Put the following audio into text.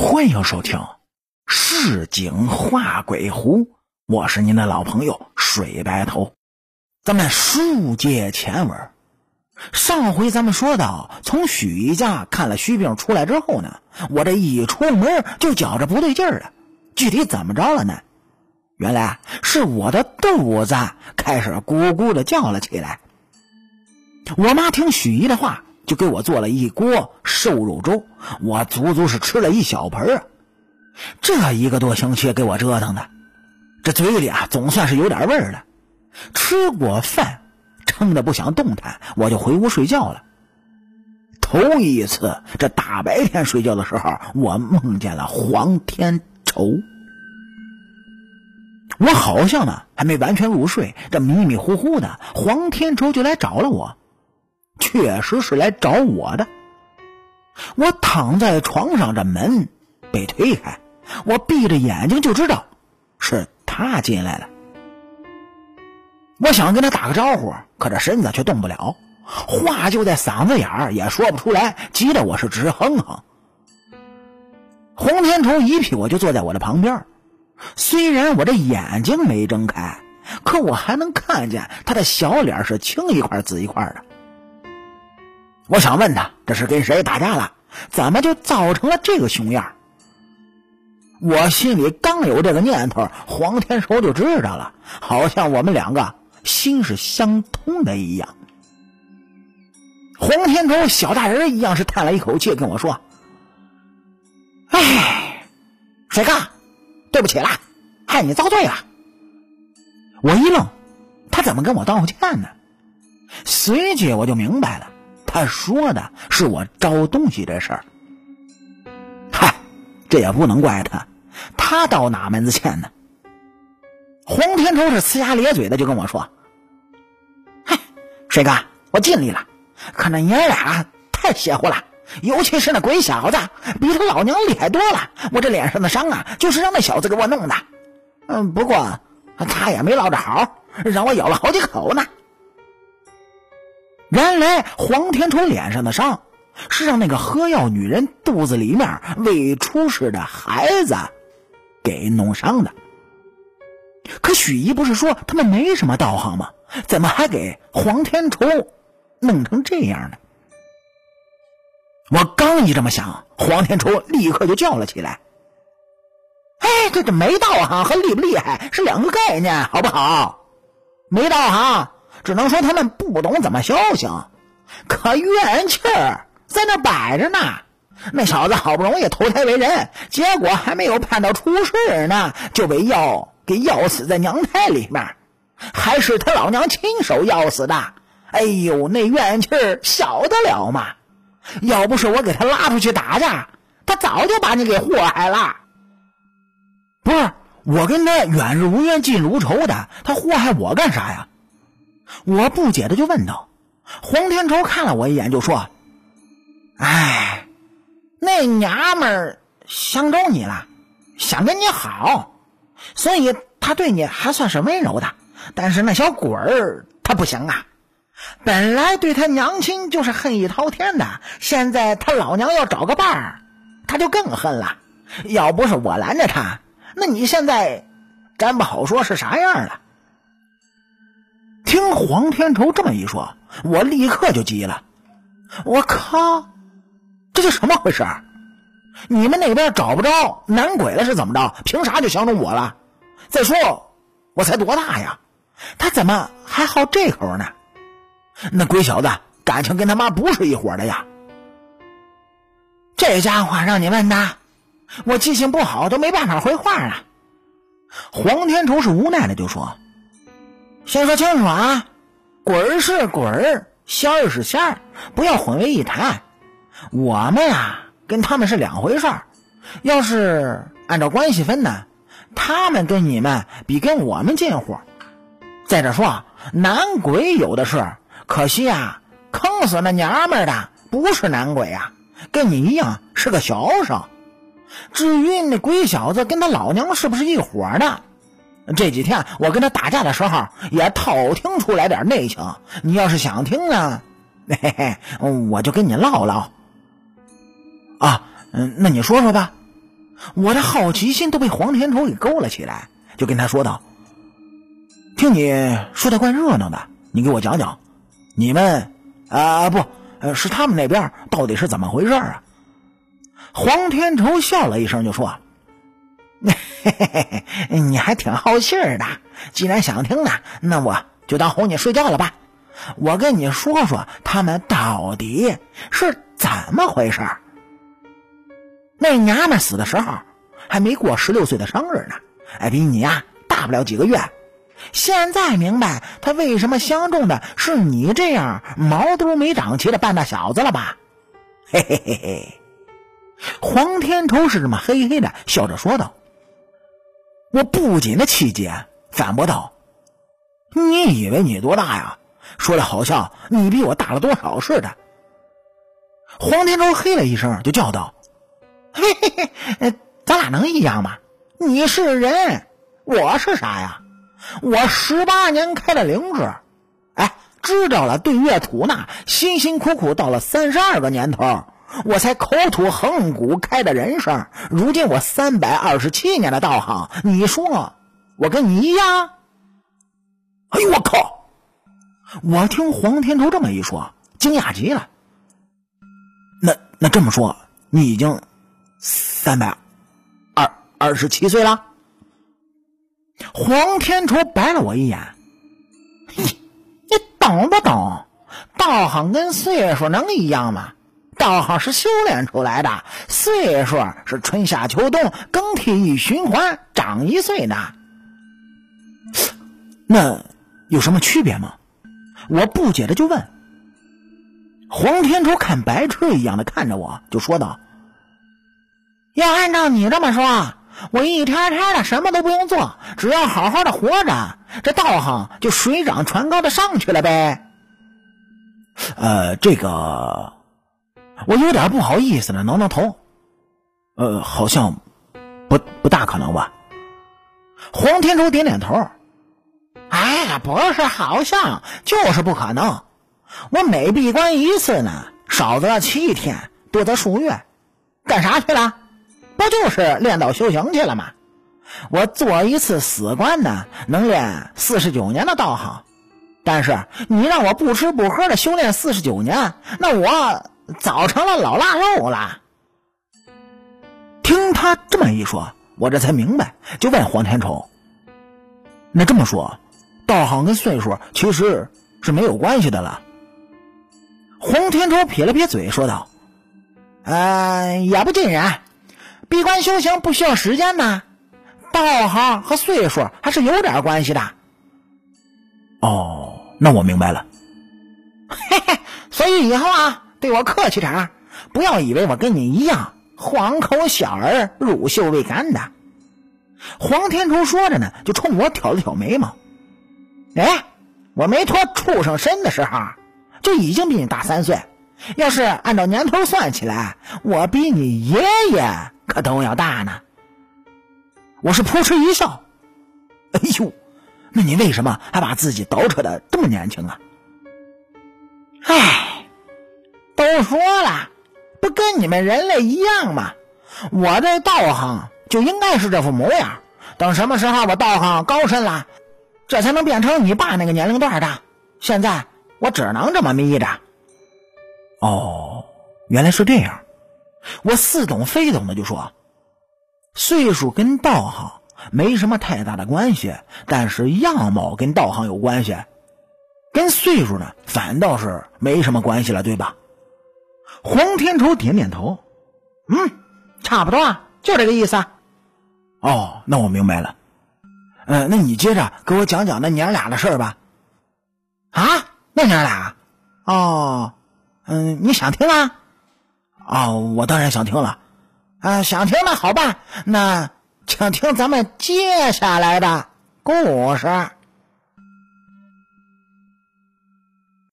欢迎收听《市井画鬼狐》，我是您的老朋友水白头。咱们书接前文，上回咱们说到，从许姨家看了虚病出来之后呢，我这一出门就觉着不对劲儿了。具体怎么着了呢？原来是我的肚子开始咕咕的叫了起来。我妈听许姨的话。就给我做了一锅瘦肉粥，我足足是吃了一小盆啊！这一个多星期给我折腾的，这嘴里啊总算是有点味儿了。吃过饭，撑得不想动弹，我就回屋睡觉了。头一次，这大白天睡觉的时候，我梦见了黄天仇。我好像呢还没完全入睡，这迷迷糊糊的，黄天仇就来找了我。确实是来找我的。我躺在床上，这门被推开，我闭着眼睛就知道是他进来了。我想跟他打个招呼，可这身子却动不了，话就在嗓子眼儿，也说不出来，急得我是直哼哼。洪天仇一屁股就坐在我的旁边，虽然我这眼睛没睁开，可我还能看见他的小脸是青一块紫一块的。我想问他，这是跟谁打架了？怎么就造成了这个熊样？我心里刚有这个念头，黄天仇就知道了，好像我们两个心是相通的一样。黄天仇小大人一样是叹了一口气，跟我说：“哎，水哥，对不起了，害你遭罪了。”我一愣，他怎么跟我道歉呢？随即我就明白了。他说的是我招东西这事儿，嗨，这也不能怪他，他道哪门子歉呢？黄天仇是呲牙咧嘴的就跟我说：“嗨，水哥，我尽力了，可那爷俩太邪乎了，尤其是那鬼小子，比他老娘厉害多了。我这脸上的伤啊，就是让那小子给我弄的。嗯，不过他也没落着好，让我咬了好几口呢。”原来黄天仇脸上的伤，是让那个喝药女人肚子里面未出世的孩子给弄伤的。可许姨不是说他们没什么道行吗？怎么还给黄天仇弄成这样呢？我刚一这么想，黄天仇立刻就叫了起来：“哎，这这没道行和厉不厉害是两个概念，好不好？没道行。”只能说他们不懂怎么修行，可怨气儿在那摆着呢。那小子好不容易投胎为人，结果还没有盼到出世呢，就被药给药死在娘胎里面，还是他老娘亲手药死的。哎呦，那怨气儿小得了吗？要不是我给他拉出去打架，他早就把你给祸害了。不是我跟他远日无冤，近日无仇的，他祸害我干啥呀？我不解的就问道：“黄天仇看了我一眼，就说：‘哎，那娘们儿相中你了，想跟你好，所以他对你还算是温柔的。但是那小鬼儿他不行啊，本来对他娘亲就是恨意滔天的，现在他老娘要找个伴儿，他就更恨了。要不是我拦着他，那你现在真不好说是啥样了。’”听黄天仇这么一说，我立刻就急了。我靠，这是什么回事？你们那边找不着男鬼了是怎么着？凭啥就相中我了？再说我才多大呀？他怎么还好这口呢？那鬼小子感情跟他妈不是一伙的呀？这家伙让你问的，我记性不好都没办法回话了。黄天仇是无奈的就说。先说清楚啊，鬼儿是鬼儿，仙儿是仙儿，不要混为一谈。我们呀，跟他们是两回事儿。要是按照关系分呢，他们跟你们比跟我们近乎。再者说，男鬼有的是，可惜啊，坑死那娘们的不是男鬼啊，跟你一样是个小生。至于那鬼小子跟他老娘是不是一伙的？这几天我跟他打架的时候，也偷听出来点内情。你要是想听呢，嘿嘿，我就跟你唠唠。啊，嗯，那你说说吧。我的好奇心都被黄天仇给勾了起来，就跟他说道：“听你说的怪热闹的，你给我讲讲，你们啊不，是他们那边到底是怎么回事啊？”黄天仇笑了一声，就说：“嘿嘿嘿，你还挺好信儿的。既然想听呢，那我就当哄你睡觉了吧。我跟你说说，他们到底是怎么回事。”那娘们死的时候还没过十六岁的生日呢，哎，比你呀大不了几个月。现在明白他为什么相中的是你这样毛都没长齐的半大小子了吧？嘿嘿嘿嘿。黄天仇是这么嘿嘿的笑着说道。我不仅的气结，反驳道：“你以为你多大呀？说的好像你比我大了多少似的。”黄天中嘿了一声，就叫道。嘿嘿嘿，咱俩能一样吗？你是人，我是啥呀？我十八年开了灵智，哎，知道了对月吐纳，辛辛苦苦到了三十二个年头，我才口吐横骨开的人生。如今我三百二十七年的道行，你说我跟你一样？哎呦我靠！我听黄天仇这么一说，惊讶极了。那那这么说，你已经？三百二二十七岁了，黄天仇白了我一眼，你你懂不懂？道行跟岁数能一样吗？道行是修炼出来的，岁数是春夏秋冬更替一循环长一岁的。那有什么区别吗？我不解的就问。黄天仇看白痴一样的看着我，就说道。要按照你这么说，我一天天的什么都不用做，只要好好的活着，这道行就水涨船高的上去了呗。呃，这个我有点不好意思的，挠挠头。呃，好像不不大可能吧？黄天仇点点头。哎，不是，好像就是不可能。我每闭关一次呢，少则七天，多则数月，干啥去了？不就是练道修行去了吗？我做一次死关呢，能练四十九年的道行。但是你让我不吃不喝的修炼四十九年，那我早成了老腊肉了。听他这么一说，我这才明白，就问黄天仇：“那这么说，道行跟岁数其实是没有关系的了？”黄天仇撇了撇嘴，说道：“呃，也不尽然。”闭关修行不需要时间呐，道行和岁数还是有点关系的。哦，那我明白了。嘿嘿，所以以后啊，对我客气点不要以为我跟你一样黄口小儿、乳臭未干的。黄天仇说着呢，就冲我挑了挑眉毛。哎，我没脱畜生身的时候，就已经比你大三岁。要是按照年头算起来，我比你爷爷。可都要大呢。我是扑哧一笑，哎呦，那你为什么还把自己捯饬的这么年轻啊？唉，都说了，不跟你们人类一样吗？我这道行就应该是这副模样。等什么时候我道行高深了，这才能变成你爸那个年龄段的。现在我只能这么眯着。哦，原来是这样。我似懂非懂的就说：“岁数跟道行没什么太大的关系，但是样貌跟道行有关系，跟岁数呢反倒是没什么关系了，对吧？”黄天仇点点头：“嗯，差不多啊，就这个意思。”哦，那我明白了。嗯，那你接着给我讲讲那娘俩的事儿吧。啊，那娘俩？哦，嗯，你想听啊？哦，我当然想听了，啊，想听那好办，那请听咱们接下来的故事。